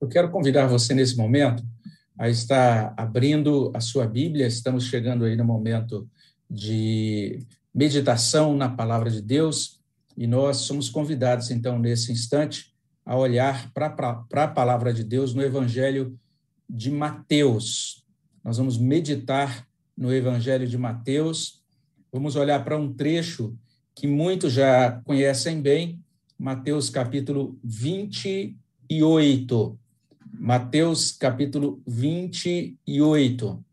Eu quero convidar você nesse momento a estar abrindo a sua Bíblia. Estamos chegando aí no momento de meditação na palavra de Deus e nós somos convidados, então, nesse instante, a olhar para a palavra de Deus no Evangelho de Mateus. Nós vamos meditar no Evangelho de Mateus, vamos olhar para um trecho que muitos já conhecem bem, Mateus capítulo 28. Mateus capítulo 28.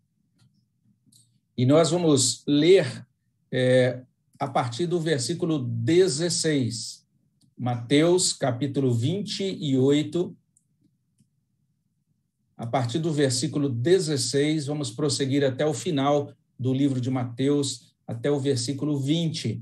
E nós vamos ler é, a partir do versículo 16. Mateus capítulo 28. A partir do versículo 16, vamos prosseguir até o final do livro de Mateus, até o versículo 20.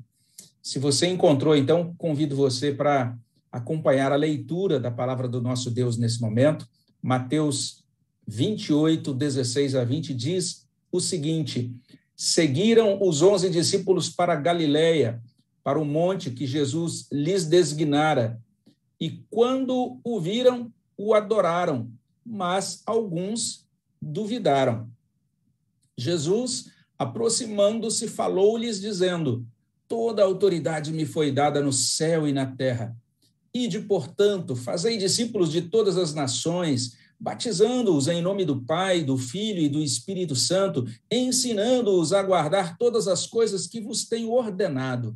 Se você encontrou, então, convido você para acompanhar a leitura da palavra do nosso Deus nesse momento. Mateus 28, 16 a 20 diz o seguinte: Seguiram os onze discípulos para Galiléia, para o monte que Jesus lhes designara, e quando o viram, o adoraram, mas alguns duvidaram. Jesus, aproximando-se, falou-lhes, dizendo: Toda a autoridade me foi dada no céu e na terra. Ide, portanto, fazei discípulos de todas as nações, batizando-os em nome do Pai, do Filho e do Espírito Santo, ensinando-os a guardar todas as coisas que vos tenho ordenado.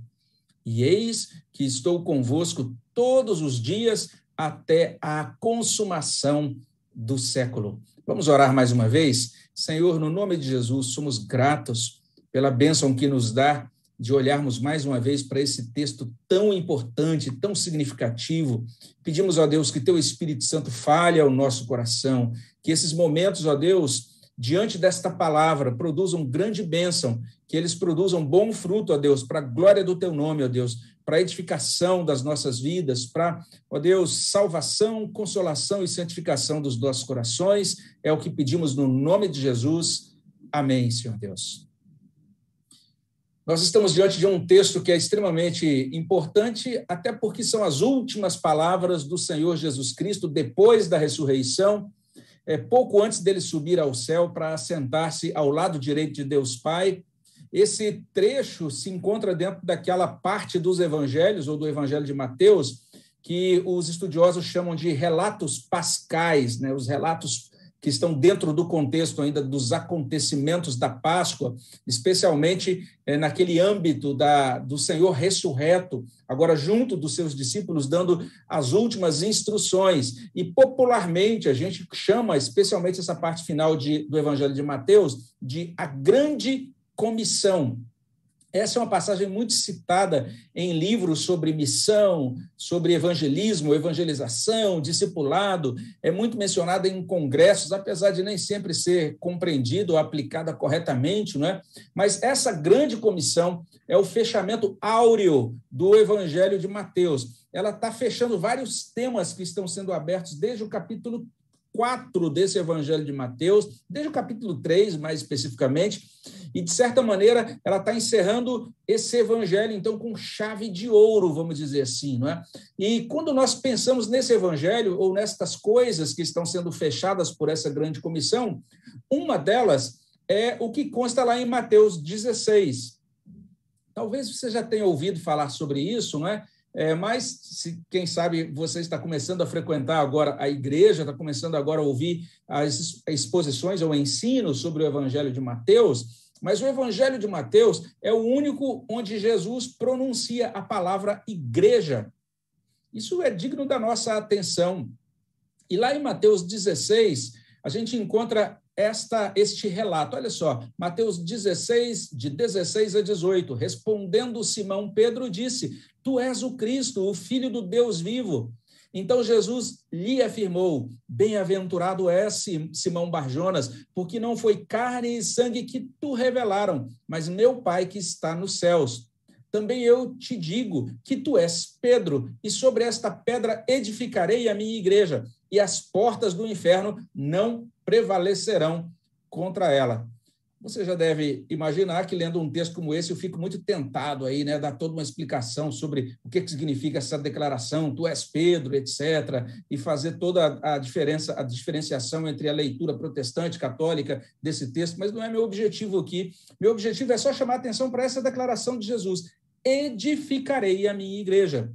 E eis que estou convosco todos os dias até a consumação do século. Vamos orar mais uma vez? Senhor, no nome de Jesus, somos gratos pela bênção que nos dá de olharmos mais uma vez para esse texto tão importante, tão significativo. Pedimos, ó Deus, que teu Espírito Santo fale ao nosso coração, que esses momentos, ó Deus, diante desta palavra, produzam grande bênção, que eles produzam bom fruto, ó Deus, para a glória do teu nome, ó Deus, para a edificação das nossas vidas, para, ó Deus, salvação, consolação e santificação dos nossos corações. É o que pedimos no nome de Jesus. Amém, Senhor Deus. Nós estamos diante de um texto que é extremamente importante, até porque são as últimas palavras do Senhor Jesus Cristo depois da ressurreição, é, pouco antes dele subir ao céu para assentar-se ao lado direito de Deus Pai. Esse trecho se encontra dentro daquela parte dos evangelhos, ou do evangelho de Mateus, que os estudiosos chamam de relatos pascais, né? os relatos que estão dentro do contexto ainda dos acontecimentos da Páscoa, especialmente é, naquele âmbito da, do Senhor ressurreto, agora junto dos seus discípulos, dando as últimas instruções. E popularmente a gente chama, especialmente essa parte final de, do Evangelho de Mateus, de a grande comissão. Essa é uma passagem muito citada em livros sobre missão, sobre evangelismo, evangelização, discipulado, é muito mencionada em congressos, apesar de nem sempre ser compreendida ou aplicada corretamente, não é? Mas essa grande comissão é o fechamento áureo do Evangelho de Mateus. Ela está fechando vários temas que estão sendo abertos desde o capítulo 4 desse Evangelho de Mateus, desde o capítulo 3, mais especificamente, e, de certa maneira, ela está encerrando esse evangelho, então, com chave de ouro, vamos dizer assim. Não é? E quando nós pensamos nesse evangelho, ou nestas coisas que estão sendo fechadas por essa grande comissão, uma delas é o que consta lá em Mateus 16. Talvez você já tenha ouvido falar sobre isso, não é? É, mas, se, quem sabe, você está começando a frequentar agora a igreja, está começando agora a ouvir as exposições ou ensino sobre o Evangelho de Mateus, mas o Evangelho de Mateus é o único onde Jesus pronuncia a palavra igreja. Isso é digno da nossa atenção. E lá em Mateus 16, a gente encontra esta este relato. Olha só, Mateus 16, de 16 a 18. Respondendo Simão, Pedro disse: Tu és o Cristo, o Filho do Deus vivo. Então Jesus lhe afirmou: Bem-aventurado és, Simão Barjonas, porque não foi carne e sangue que tu revelaram, mas meu Pai que está nos céus. Também eu te digo que tu és Pedro, e sobre esta pedra edificarei a minha igreja, e as portas do inferno não prevalecerão contra ela. Você já deve imaginar que, lendo um texto como esse, eu fico muito tentado aí, né, dar toda uma explicação sobre o que, que significa essa declaração, tu és Pedro, etc., e fazer toda a diferença, a diferenciação entre a leitura protestante, católica desse texto, mas não é meu objetivo aqui. Meu objetivo é só chamar atenção para essa declaração de Jesus: edificarei a minha igreja.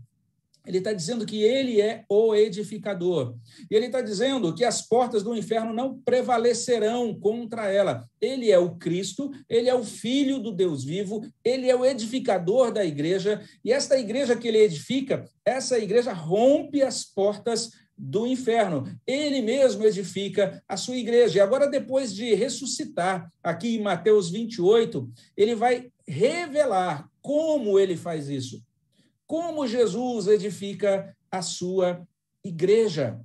Ele está dizendo que ele é o edificador. E ele está dizendo que as portas do inferno não prevalecerão contra ela. Ele é o Cristo, ele é o Filho do Deus vivo, ele é o edificador da igreja. E esta igreja que ele edifica, essa igreja rompe as portas do inferno. Ele mesmo edifica a sua igreja. E agora, depois de ressuscitar, aqui em Mateus 28, ele vai revelar como ele faz isso como Jesus edifica a sua igreja.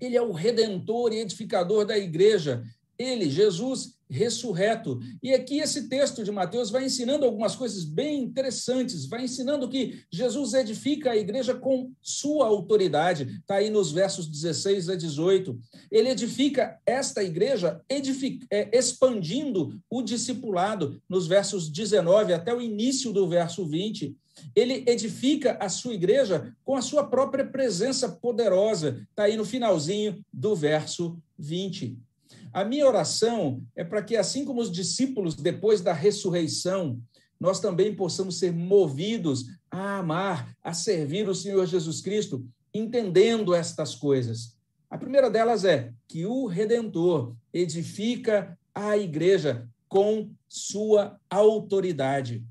Ele é o redentor e edificador da igreja. Ele, Jesus, ressurreto. E aqui esse texto de Mateus vai ensinando algumas coisas bem interessantes, vai ensinando que Jesus edifica a igreja com sua autoridade, está aí nos versos 16 a 18. Ele edifica esta igreja edific, é, expandindo o discipulado, nos versos 19 até o início do verso 20. Ele edifica a sua igreja com a sua própria presença poderosa, está aí no finalzinho do verso 20. A minha oração é para que, assim como os discípulos, depois da ressurreição, nós também possamos ser movidos a amar, a servir o Senhor Jesus Cristo, entendendo estas coisas. A primeira delas é que o Redentor edifica a igreja com sua autoridade.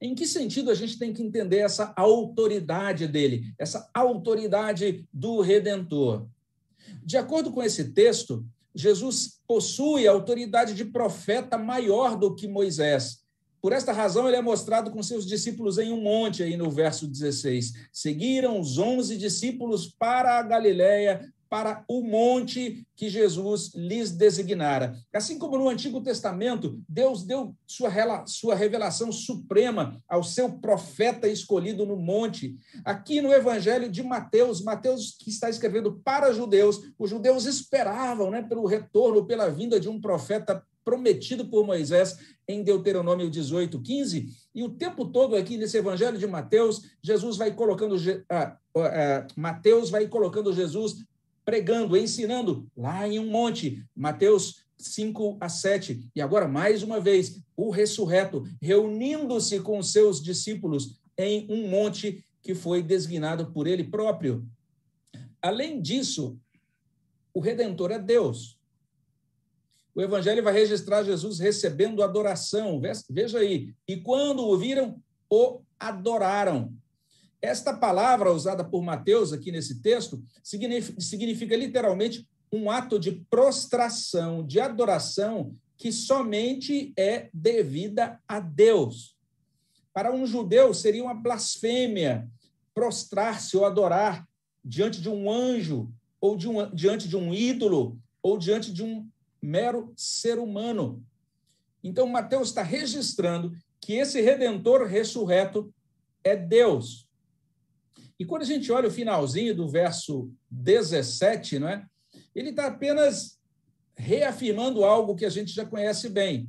Em que sentido a gente tem que entender essa autoridade dele, essa autoridade do Redentor? De acordo com esse texto, Jesus possui a autoridade de profeta maior do que Moisés. Por esta razão, ele é mostrado com seus discípulos em um monte, aí no verso 16. Seguiram os onze discípulos para a Galiléia, para o monte que Jesus lhes designara. Assim como no Antigo Testamento, Deus deu sua, sua revelação suprema ao seu profeta escolhido no monte. Aqui no Evangelho de Mateus, Mateus que está escrevendo para judeus, os judeus esperavam né, pelo retorno, pela vinda de um profeta prometido por Moisés em Deuteronômio 18, 15, e o tempo todo aqui nesse evangelho de Mateus, Jesus vai colocando, ah, ah, Mateus vai colocando Jesus pregando, ensinando lá em um monte, Mateus 5 a 7. E agora, mais uma vez, o ressurreto, reunindo-se com os seus discípulos em um monte que foi designado por ele próprio. Além disso, o Redentor é Deus. O Evangelho vai registrar Jesus recebendo adoração. Veja aí. E quando o viram, o adoraram. Esta palavra usada por Mateus aqui nesse texto significa, significa literalmente um ato de prostração, de adoração que somente é devida a Deus. Para um judeu seria uma blasfêmia prostrar-se ou adorar diante de um anjo, ou de um, diante de um ídolo, ou diante de um mero ser humano. Então, Mateus está registrando que esse redentor ressurreto é Deus. E quando a gente olha o finalzinho do verso 17, não é? ele está apenas reafirmando algo que a gente já conhece bem.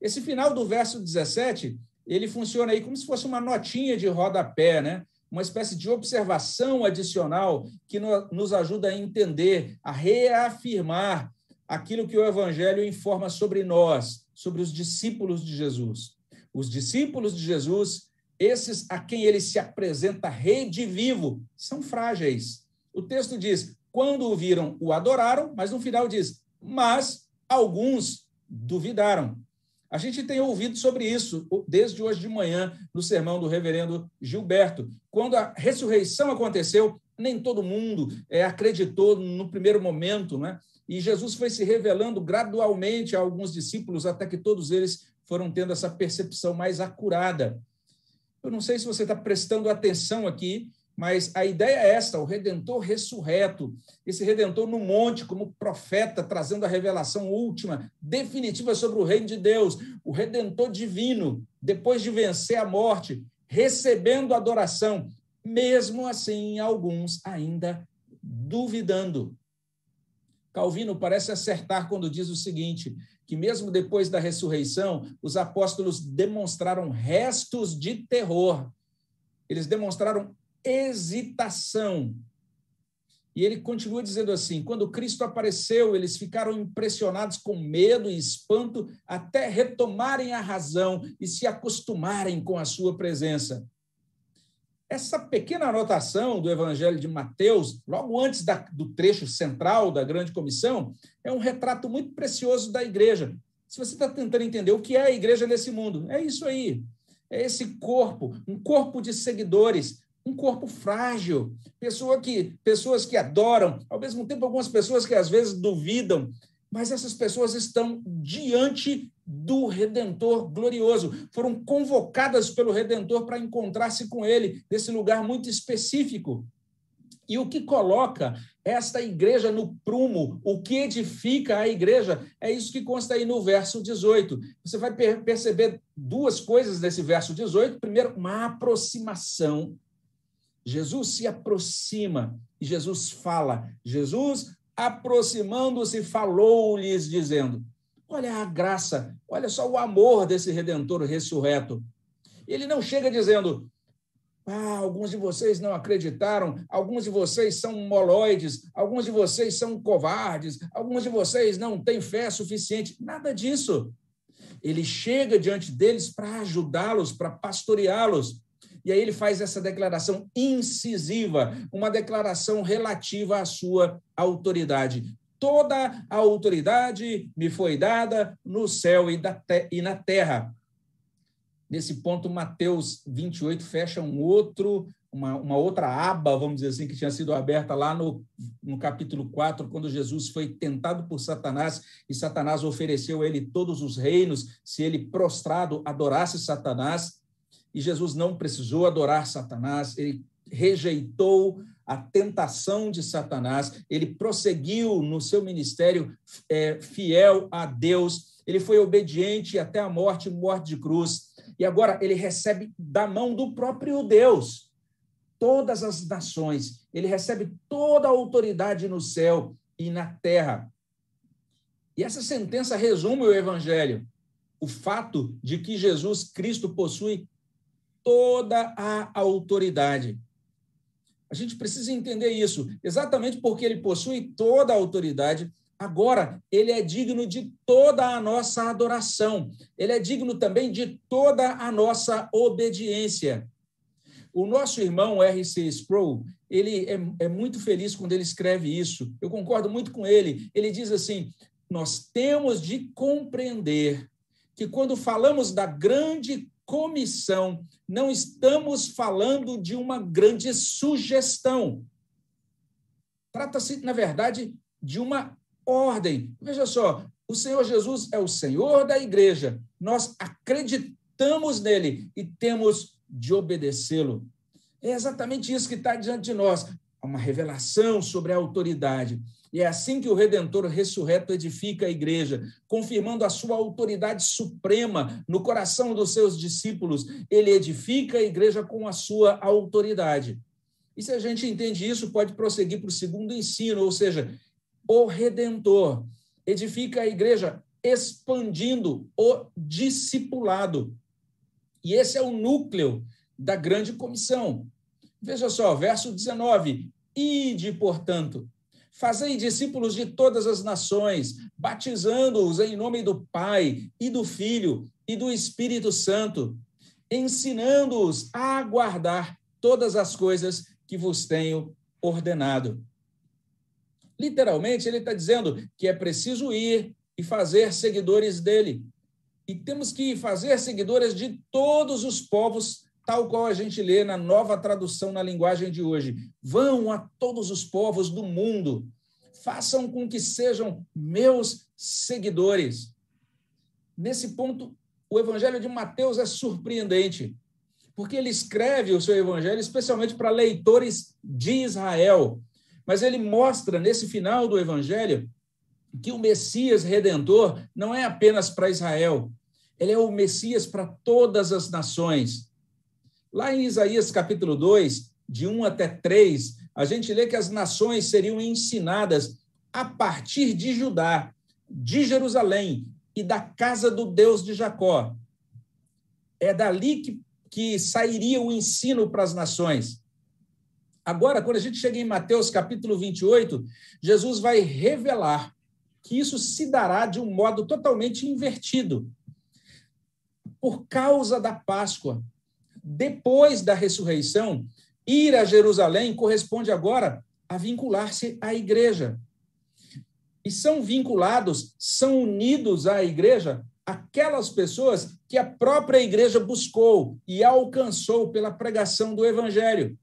Esse final do verso 17, ele funciona aí como se fosse uma notinha de rodapé, né? uma espécie de observação adicional que nos ajuda a entender, a reafirmar aquilo que o Evangelho informa sobre nós, sobre os discípulos de Jesus. Os discípulos de Jesus esses a quem ele se apresenta rede vivo são frágeis. O texto diz: quando o viram, o adoraram, mas no final diz: mas alguns duvidaram. A gente tem ouvido sobre isso desde hoje de manhã no sermão do reverendo Gilberto. Quando a ressurreição aconteceu, nem todo mundo é, acreditou no primeiro momento, né? E Jesus foi se revelando gradualmente a alguns discípulos até que todos eles foram tendo essa percepção mais acurada. Eu não sei se você está prestando atenção aqui, mas a ideia é esta: o redentor ressurreto, esse redentor no monte, como profeta, trazendo a revelação última, definitiva sobre o reino de Deus, o redentor divino, depois de vencer a morte, recebendo adoração, mesmo assim, alguns ainda duvidando. Calvino parece acertar quando diz o seguinte: que mesmo depois da ressurreição, os apóstolos demonstraram restos de terror. Eles demonstraram hesitação. E ele continua dizendo assim: quando Cristo apareceu, eles ficaram impressionados com medo e espanto até retomarem a razão e se acostumarem com a sua presença. Essa pequena anotação do Evangelho de Mateus, logo antes da, do trecho central da grande comissão, é um retrato muito precioso da igreja. Se você está tentando entender o que é a igreja nesse mundo, é isso aí. É esse corpo, um corpo de seguidores, um corpo frágil, pessoa que, pessoas que adoram, ao mesmo tempo algumas pessoas que às vezes duvidam, mas essas pessoas estão diante do Redentor glorioso, foram convocadas pelo Redentor para encontrar-se com ele nesse lugar muito específico. E o que coloca esta igreja no prumo, o que edifica a igreja, é isso que consta aí no verso 18. Você vai perceber duas coisas nesse verso 18. Primeiro, uma aproximação. Jesus se aproxima e Jesus fala. Jesus, aproximando-se, falou-lhes, dizendo: Olha a graça, olha só o amor desse redentor ressurreto. Ele não chega dizendo: ah, alguns de vocês não acreditaram, alguns de vocês são moloides, alguns de vocês são covardes, alguns de vocês não têm fé suficiente. Nada disso. Ele chega diante deles para ajudá-los, para pastoreá-los. E aí ele faz essa declaração incisiva, uma declaração relativa à sua autoridade. Toda a autoridade me foi dada no céu e, na terra. Nesse ponto, Mateus 28 fecha um outro, uma, uma, outra aba, vamos dizer assim, que tinha sido aberta lá no, no capítulo 4, quando Jesus foi tentado por Satanás e Satanás ofereceu a ele todos os reinos se ele prostrado adorasse Satanás. E Jesus não precisou adorar Satanás, ele rejeitou a tentação de Satanás, ele prosseguiu no seu ministério é, fiel a Deus, ele foi obediente até a morte morte de cruz. E agora ele recebe da mão do próprio Deus todas as nações, ele recebe toda a autoridade no céu e na terra. E essa sentença resume o evangelho, o fato de que Jesus Cristo possui toda a autoridade. A gente precisa entender isso. Exatamente porque ele possui toda a autoridade, agora ele é digno de toda a nossa adoração. Ele é digno também de toda a nossa obediência. O nosso irmão R.C. Sproul, ele é, é muito feliz quando ele escreve isso. Eu concordo muito com ele. Ele diz assim: nós temos de compreender que quando falamos da grande comissão, não estamos falando de uma grande sugestão. Trata-se, na verdade, de uma ordem. Veja só, o Senhor Jesus é o Senhor da igreja. Nós acreditamos nele e temos de obedecê-lo. É exatamente isso que está diante de nós. Uma revelação sobre a autoridade. E é assim que o Redentor ressurreto edifica a igreja, confirmando a sua autoridade suprema no coração dos seus discípulos. Ele edifica a igreja com a sua autoridade. E se a gente entende isso, pode prosseguir para o segundo ensino, ou seja, o Redentor edifica a igreja expandindo o discipulado. E esse é o núcleo da grande comissão. Veja só, verso 19: Ide, portanto, Fazei discípulos de todas as nações, batizando-os em nome do Pai e do Filho e do Espírito Santo, ensinando-os a guardar todas as coisas que vos tenho ordenado. Literalmente, ele está dizendo que é preciso ir e fazer seguidores dele. E temos que fazer seguidores de todos os povos tal qual a gente lê na nova tradução na linguagem de hoje. Vão a todos os povos do mundo, façam com que sejam meus seguidores. Nesse ponto, o evangelho de Mateus é surpreendente, porque ele escreve o seu evangelho especialmente para leitores de Israel. Mas ele mostra nesse final do evangelho que o Messias redentor não é apenas para Israel, ele é o Messias para todas as nações. Lá em Isaías capítulo 2, de 1 até 3, a gente lê que as nações seriam ensinadas a partir de Judá, de Jerusalém e da casa do Deus de Jacó. É dali que, que sairia o ensino para as nações. Agora, quando a gente chega em Mateus capítulo 28, Jesus vai revelar que isso se dará de um modo totalmente invertido. Por causa da Páscoa, depois da ressurreição, ir a Jerusalém corresponde agora a vincular-se à igreja. E são vinculados, são unidos à igreja aquelas pessoas que a própria igreja buscou e alcançou pela pregação do evangelho.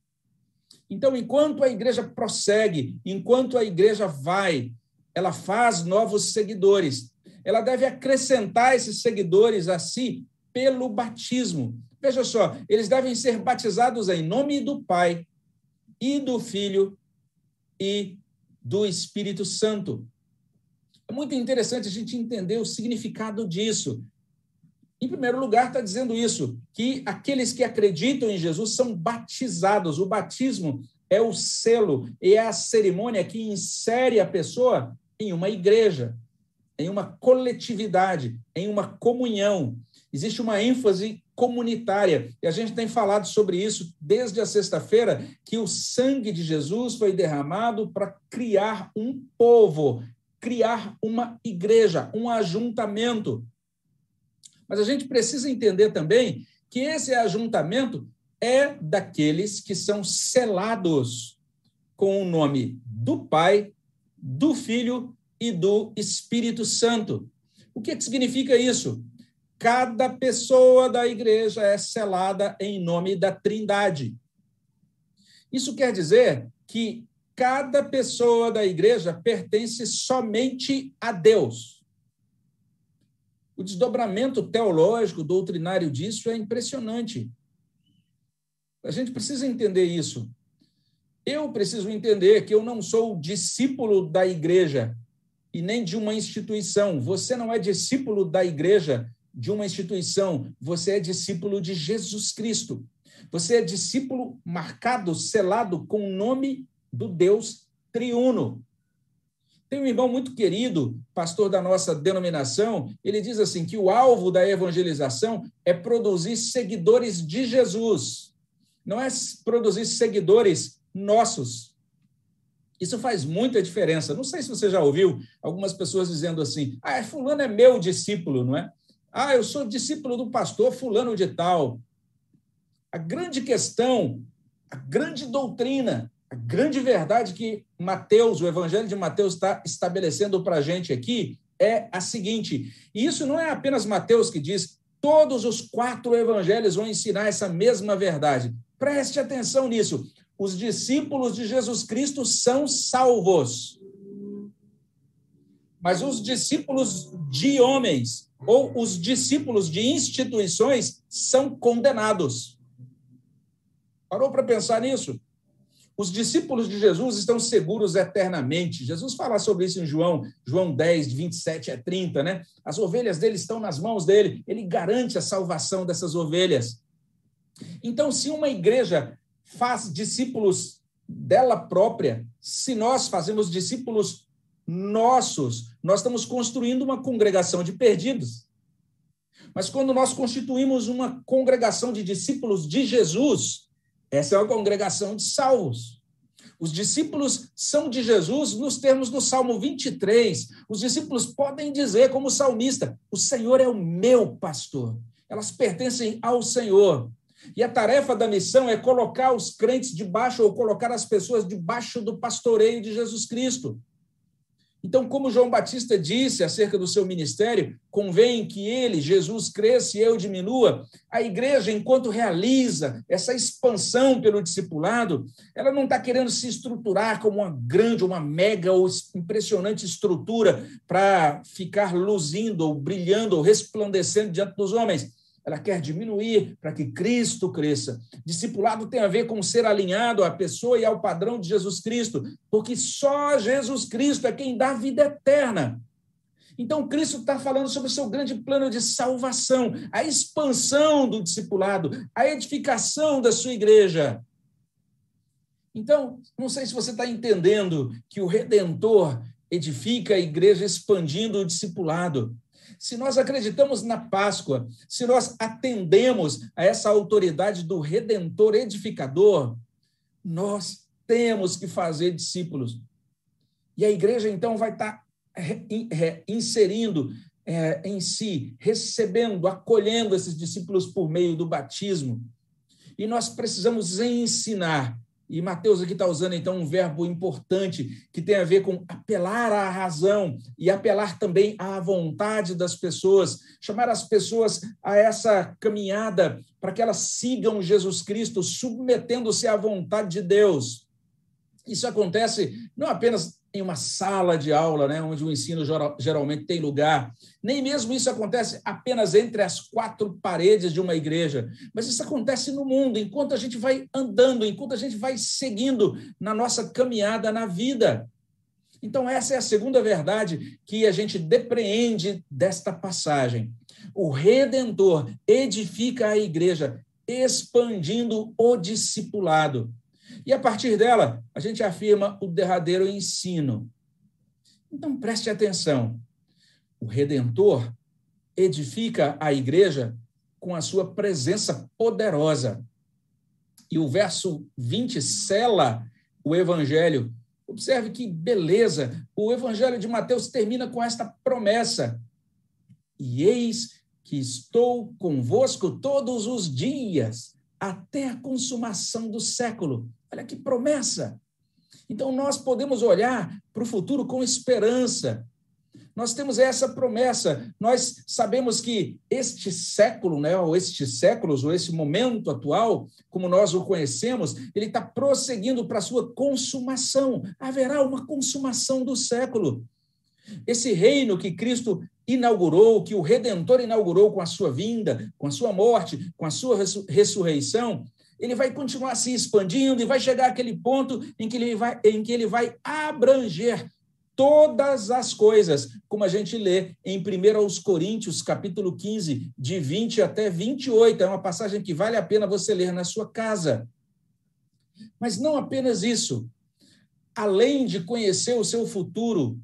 Então, enquanto a igreja prossegue, enquanto a igreja vai, ela faz novos seguidores. Ela deve acrescentar esses seguidores a si pelo batismo. Veja só, eles devem ser batizados em nome do Pai e do Filho e do Espírito Santo. É muito interessante a gente entender o significado disso. Em primeiro lugar, está dizendo isso, que aqueles que acreditam em Jesus são batizados. O batismo é o selo e é a cerimônia que insere a pessoa em uma igreja, em uma coletividade, em uma comunhão. Existe uma ênfase comunitária, e a gente tem falado sobre isso desde a sexta-feira, que o sangue de Jesus foi derramado para criar um povo, criar uma igreja, um ajuntamento. Mas a gente precisa entender também que esse ajuntamento é daqueles que são selados com o nome do Pai, do Filho e do Espírito Santo. O que, que significa isso? Cada pessoa da igreja é selada em nome da Trindade. Isso quer dizer que cada pessoa da igreja pertence somente a Deus. O desdobramento teológico, doutrinário disso é impressionante. A gente precisa entender isso. Eu preciso entender que eu não sou discípulo da igreja e nem de uma instituição. Você não é discípulo da igreja, de uma instituição. Você é discípulo de Jesus Cristo. Você é discípulo marcado, selado com o nome do Deus triuno. Tem um irmão muito querido, pastor da nossa denominação, ele diz assim que o alvo da evangelização é produzir seguidores de Jesus, não é produzir seguidores nossos. Isso faz muita diferença. Não sei se você já ouviu algumas pessoas dizendo assim: "Ah, fulano é meu discípulo, não é? Ah, eu sou discípulo do pastor fulano de tal". A grande questão, a grande doutrina a grande verdade que Mateus, o Evangelho de Mateus, está estabelecendo para a gente aqui é a seguinte: e isso não é apenas Mateus que diz, todos os quatro evangelhos vão ensinar essa mesma verdade. Preste atenção nisso. Os discípulos de Jesus Cristo são salvos. Mas os discípulos de homens ou os discípulos de instituições são condenados. Parou para pensar nisso? Os discípulos de Jesus estão seguros eternamente. Jesus fala sobre isso em João, João 10, de 27 a 30, né? As ovelhas dele estão nas mãos dele, ele garante a salvação dessas ovelhas. Então, se uma igreja faz discípulos dela própria, se nós fazemos discípulos nossos, nós estamos construindo uma congregação de perdidos. Mas quando nós constituímos uma congregação de discípulos de Jesus, essa é uma congregação de salvos. Os discípulos são de Jesus nos termos do Salmo 23. Os discípulos podem dizer, como salmista: O Senhor é o meu pastor. Elas pertencem ao Senhor. E a tarefa da missão é colocar os crentes debaixo, ou colocar as pessoas debaixo do pastoreio de Jesus Cristo. Então, como João Batista disse acerca do seu ministério, convém que ele, Jesus, cresça e eu diminua. A igreja, enquanto realiza essa expansão pelo discipulado, ela não está querendo se estruturar como uma grande, uma mega ou impressionante estrutura para ficar luzindo, ou brilhando, ou resplandecendo diante dos homens ela quer diminuir para que Cristo cresça. Discipulado tem a ver com ser alinhado à pessoa e ao padrão de Jesus Cristo, porque só Jesus Cristo é quem dá vida eterna. Então, Cristo está falando sobre o seu grande plano de salvação, a expansão do discipulado, a edificação da sua igreja. Então, não sei se você está entendendo que o Redentor edifica a igreja expandindo o discipulado. Se nós acreditamos na Páscoa, se nós atendemos a essa autoridade do redentor edificador, nós temos que fazer discípulos. E a igreja, então, vai estar inserindo é, em si, recebendo, acolhendo esses discípulos por meio do batismo. E nós precisamos ensinar. E Mateus aqui está usando, então, um verbo importante que tem a ver com apelar à razão e apelar também à vontade das pessoas, chamar as pessoas a essa caminhada para que elas sigam Jesus Cristo, submetendo-se à vontade de Deus. Isso acontece não apenas em uma sala de aula, né, onde o ensino geralmente tem lugar. Nem mesmo isso acontece apenas entre as quatro paredes de uma igreja, mas isso acontece no mundo, enquanto a gente vai andando, enquanto a gente vai seguindo na nossa caminhada na vida. Então, essa é a segunda verdade que a gente depreende desta passagem. O Redentor edifica a igreja, expandindo o discipulado. E a partir dela, a gente afirma o derradeiro ensino. Então preste atenção. O Redentor edifica a igreja com a sua presença poderosa. E o verso 20 sela o evangelho. Observe que beleza! O evangelho de Mateus termina com esta promessa: E eis que estou convosco todos os dias, até a consumação do século. Olha que promessa! Então, nós podemos olhar para o futuro com esperança. Nós temos essa promessa. Nós sabemos que este século, né, ou estes séculos, ou esse momento atual, como nós o conhecemos, ele está prosseguindo para a sua consumação. Haverá uma consumação do século. Esse reino que Cristo inaugurou, que o Redentor inaugurou com a sua vinda, com a sua morte, com a sua ressurreição, ele vai continuar se expandindo e vai chegar àquele ponto em que ele vai, em que ele vai abranger todas as coisas, como a gente lê em 1 Coríntios, capítulo 15, de 20 até 28. É uma passagem que vale a pena você ler na sua casa. Mas não apenas isso. Além de conhecer o seu futuro,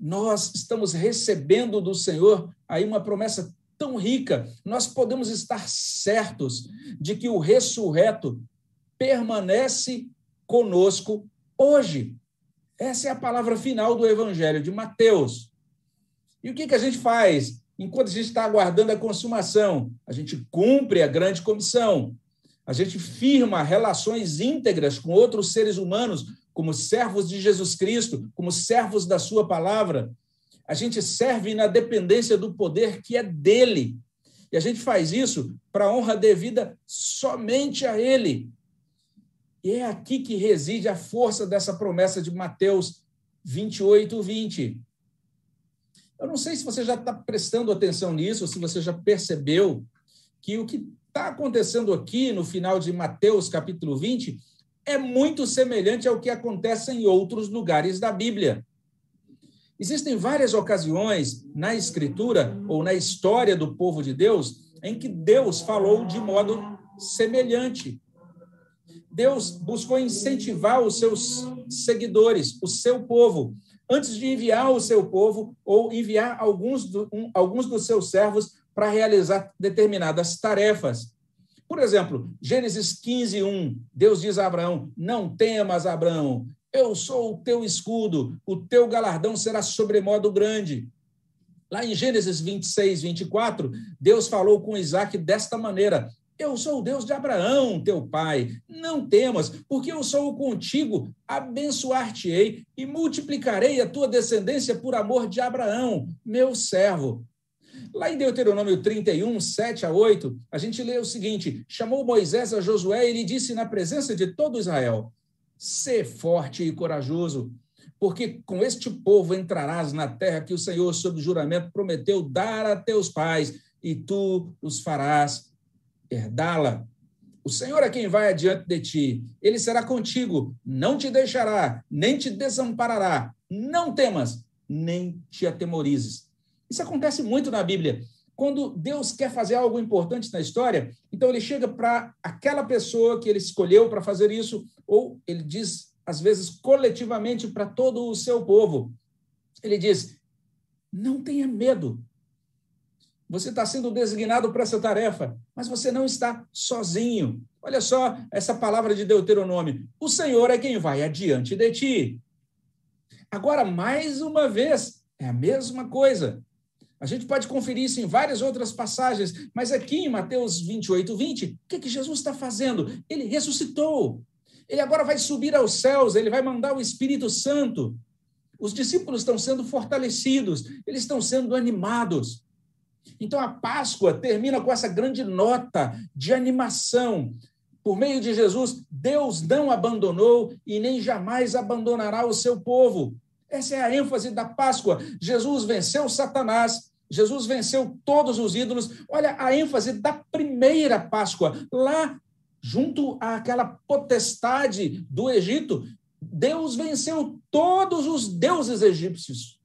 nós estamos recebendo do Senhor aí uma promessa tão rica, nós podemos estar certos de que o ressurreto permanece conosco hoje. Essa é a palavra final do Evangelho de Mateus. E o que, que a gente faz enquanto a gente está aguardando a consumação? A gente cumpre a grande comissão. A gente firma relações íntegras com outros seres humanos, como servos de Jesus Cristo, como servos da Sua palavra. A gente serve na dependência do poder que é dele. E a gente faz isso para honra devida somente a ele. E é aqui que reside a força dessa promessa de Mateus 28, 20. Eu não sei se você já está prestando atenção nisso, ou se você já percebeu que o que está acontecendo aqui no final de Mateus capítulo 20 é muito semelhante ao que acontece em outros lugares da Bíblia. Existem várias ocasiões na Escritura ou na história do povo de Deus em que Deus falou de modo semelhante. Deus buscou incentivar os seus seguidores, o seu povo, antes de enviar o seu povo ou enviar alguns, do, um, alguns dos seus servos para realizar determinadas tarefas. Por exemplo, Gênesis 15, 1, Deus diz a Abraão: Não temas, Abraão, eu sou o teu escudo, o teu galardão será sobremodo grande. Lá em Gênesis 26, 24, Deus falou com Isaac desta maneira: Eu sou o Deus de Abraão, teu pai. Não temas, porque eu sou contigo, abençoar-te-ei e multiplicarei a tua descendência por amor de Abraão, meu servo. Lá em Deuteronômio 31, 7 a 8, a gente lê o seguinte: Chamou Moisés a Josué e lhe disse na presença de todo Israel: Sê forte e corajoso, porque com este povo entrarás na terra que o Senhor, sob juramento, prometeu dar a teus pais, e tu os farás herdá-la. O Senhor é quem vai adiante de ti, ele será contigo, não te deixará, nem te desamparará. Não temas, nem te atemorizes. Isso acontece muito na Bíblia. Quando Deus quer fazer algo importante na história, então ele chega para aquela pessoa que ele escolheu para fazer isso, ou ele diz, às vezes, coletivamente para todo o seu povo: Ele diz: não tenha medo. Você está sendo designado para essa tarefa, mas você não está sozinho. Olha só essa palavra de Deuteronômio: o Senhor é quem vai adiante de ti. Agora, mais uma vez, é a mesma coisa. A gente pode conferir isso em várias outras passagens, mas aqui em Mateus 28, 20, o que, que Jesus está fazendo? Ele ressuscitou. Ele agora vai subir aos céus, ele vai mandar o Espírito Santo. Os discípulos estão sendo fortalecidos, eles estão sendo animados. Então a Páscoa termina com essa grande nota de animação. Por meio de Jesus, Deus não abandonou e nem jamais abandonará o seu povo. Essa é a ênfase da Páscoa. Jesus venceu Satanás, Jesus venceu todos os ídolos. Olha a ênfase da primeira Páscoa, lá junto àquela potestade do Egito, Deus venceu todos os deuses egípcios.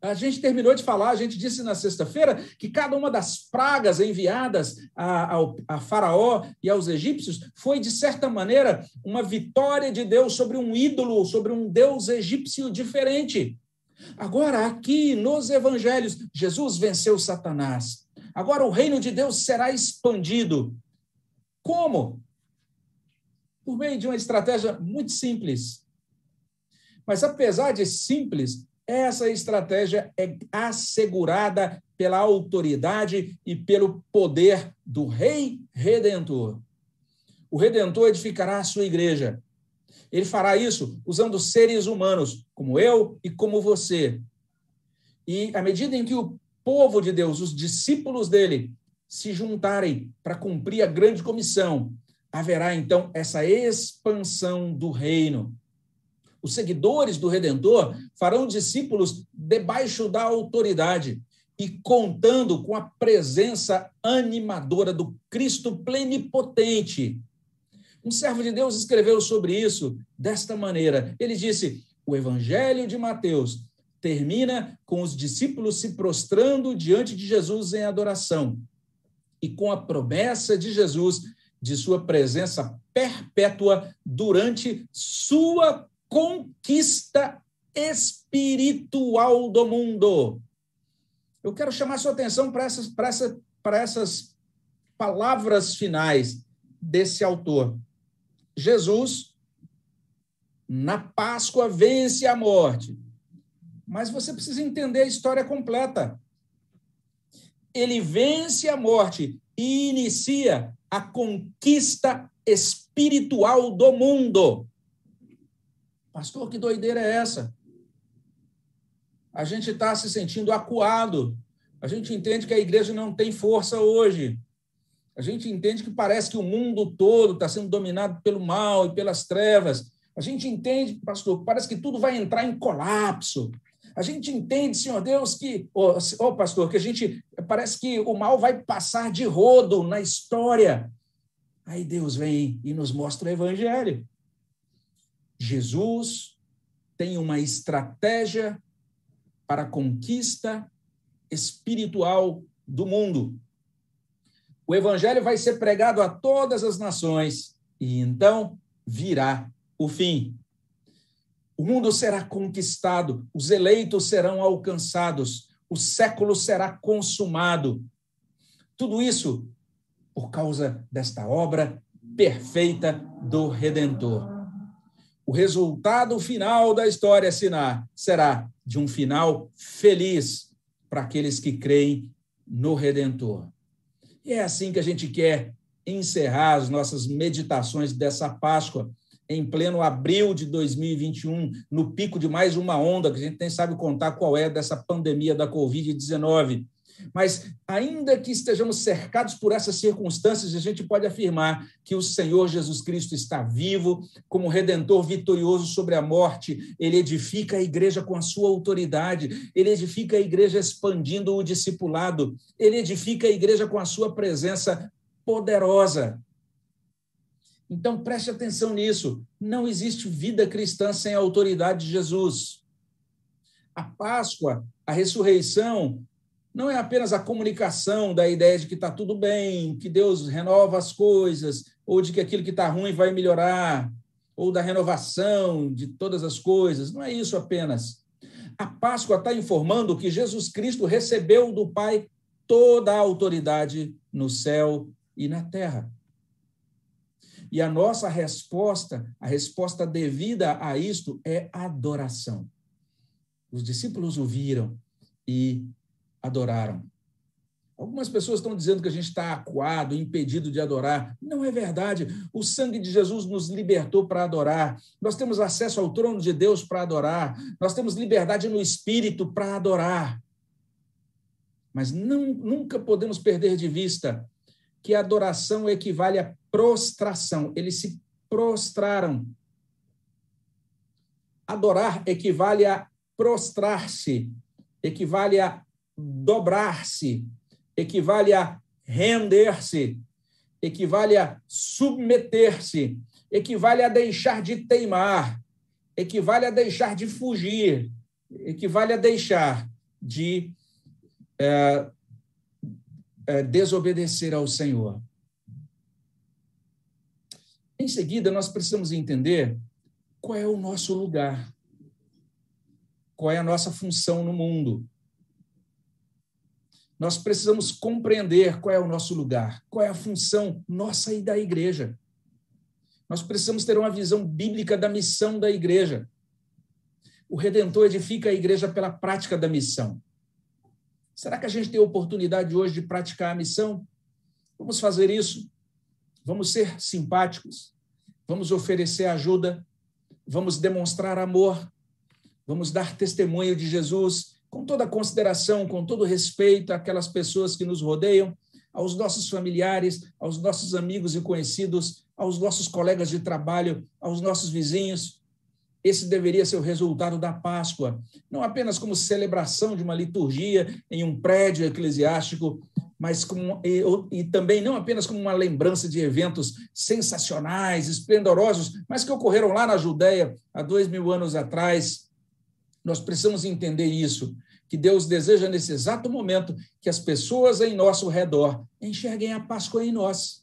A gente terminou de falar, a gente disse na sexta-feira que cada uma das pragas enviadas a, a, a, Faraó e aos egípcios foi, de certa maneira, uma vitória de Deus sobre um ídolo, sobre um Deus egípcio diferente. Agora, aqui nos evangelhos, Jesus venceu Satanás. Agora o reino de Deus será expandido. Como? Por meio de uma estratégia muito simples. Mas, apesar de simples, essa estratégia é assegurada pela autoridade e pelo poder do Rei Redentor. O Redentor edificará a sua igreja. Ele fará isso usando seres humanos, como eu e como você. E à medida em que o povo de Deus, os discípulos dele, se juntarem para cumprir a grande comissão, haverá então essa expansão do reino. Os seguidores do Redentor farão discípulos debaixo da autoridade e contando com a presença animadora do Cristo plenipotente. Um servo de Deus escreveu sobre isso desta maneira. Ele disse: O Evangelho de Mateus termina com os discípulos se prostrando diante de Jesus em adoração e com a promessa de Jesus de sua presença perpétua durante sua conquista espiritual do mundo. Eu quero chamar sua atenção para essas, para, essa, para essas palavras finais desse autor. Jesus, na Páscoa, vence a morte. Mas você precisa entender a história completa. Ele vence a morte e inicia a conquista espiritual do mundo. Pastor, que doideira é essa? A gente está se sentindo acuado. A gente entende que a igreja não tem força hoje. A gente entende que parece que o mundo todo está sendo dominado pelo mal e pelas trevas. A gente entende, pastor, parece que tudo vai entrar em colapso. A gente entende, Senhor Deus, que, ô oh, oh, pastor, que a gente parece que o mal vai passar de rodo na história. Aí Deus vem e nos mostra o evangelho. Jesus tem uma estratégia para a conquista espiritual do mundo. O evangelho vai ser pregado a todas as nações e então virá o fim. O mundo será conquistado, os eleitos serão alcançados, o século será consumado. Tudo isso por causa desta obra perfeita do Redentor o resultado final da história será de um final feliz para aqueles que creem no Redentor. E é assim que a gente quer encerrar as nossas meditações dessa Páscoa, em pleno abril de 2021, no pico de mais uma onda, que a gente nem sabe contar qual é dessa pandemia da Covid-19. Mas, ainda que estejamos cercados por essas circunstâncias, a gente pode afirmar que o Senhor Jesus Cristo está vivo, como redentor vitorioso sobre a morte. Ele edifica a igreja com a sua autoridade, ele edifica a igreja expandindo o discipulado, ele edifica a igreja com a sua presença poderosa. Então, preste atenção nisso. Não existe vida cristã sem a autoridade de Jesus. A Páscoa, a ressurreição, não é apenas a comunicação da ideia de que está tudo bem, que Deus renova as coisas, ou de que aquilo que está ruim vai melhorar, ou da renovação de todas as coisas. Não é isso apenas. A Páscoa está informando que Jesus Cristo recebeu do Pai toda a autoridade no céu e na terra. E a nossa resposta, a resposta devida a isto é adoração. Os discípulos ouviram e adoraram. Algumas pessoas estão dizendo que a gente está acuado, impedido de adorar. Não é verdade. O sangue de Jesus nos libertou para adorar. Nós temos acesso ao trono de Deus para adorar. Nós temos liberdade no espírito para adorar. Mas não, nunca podemos perder de vista que a adoração equivale a prostração. Eles se prostraram. Adorar equivale a prostrar-se, equivale a dobrar-se, equivale a render-se, equivale a submeter-se, equivale a deixar de teimar, equivale a deixar de fugir, equivale a deixar de é, é, desobedecer ao Senhor. Em seguida, nós precisamos entender qual é o nosso lugar, qual é a nossa função no mundo nós precisamos compreender qual é o nosso lugar, qual é a função nossa e da igreja. Nós precisamos ter uma visão bíblica da missão da igreja. O Redentor edifica a igreja pela prática da missão. Será que a gente tem a oportunidade hoje de praticar a missão? Vamos fazer isso. Vamos ser simpáticos. Vamos oferecer ajuda. Vamos demonstrar amor. Vamos dar testemunho de Jesus com toda a consideração, com todo respeito àquelas pessoas que nos rodeiam, aos nossos familiares, aos nossos amigos e conhecidos, aos nossos colegas de trabalho, aos nossos vizinhos. Esse deveria ser o resultado da Páscoa, não apenas como celebração de uma liturgia em um prédio eclesiástico, mas como, e, e, também não apenas como uma lembrança de eventos sensacionais, esplendorosos, mas que ocorreram lá na Judéia há dois mil anos atrás, nós precisamos entender isso, que Deus deseja nesse exato momento que as pessoas em nosso redor enxerguem a Páscoa em nós.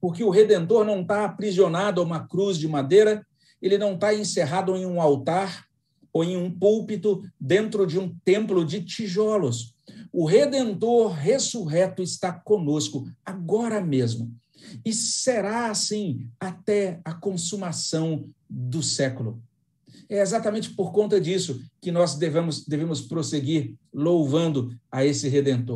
Porque o Redentor não está aprisionado a uma cruz de madeira, ele não está encerrado em um altar ou em um púlpito dentro de um templo de tijolos. O Redentor ressurreto está conosco agora mesmo. E será assim até a consumação do século. É exatamente por conta disso que nós devemos, devemos prosseguir louvando a esse Redentor.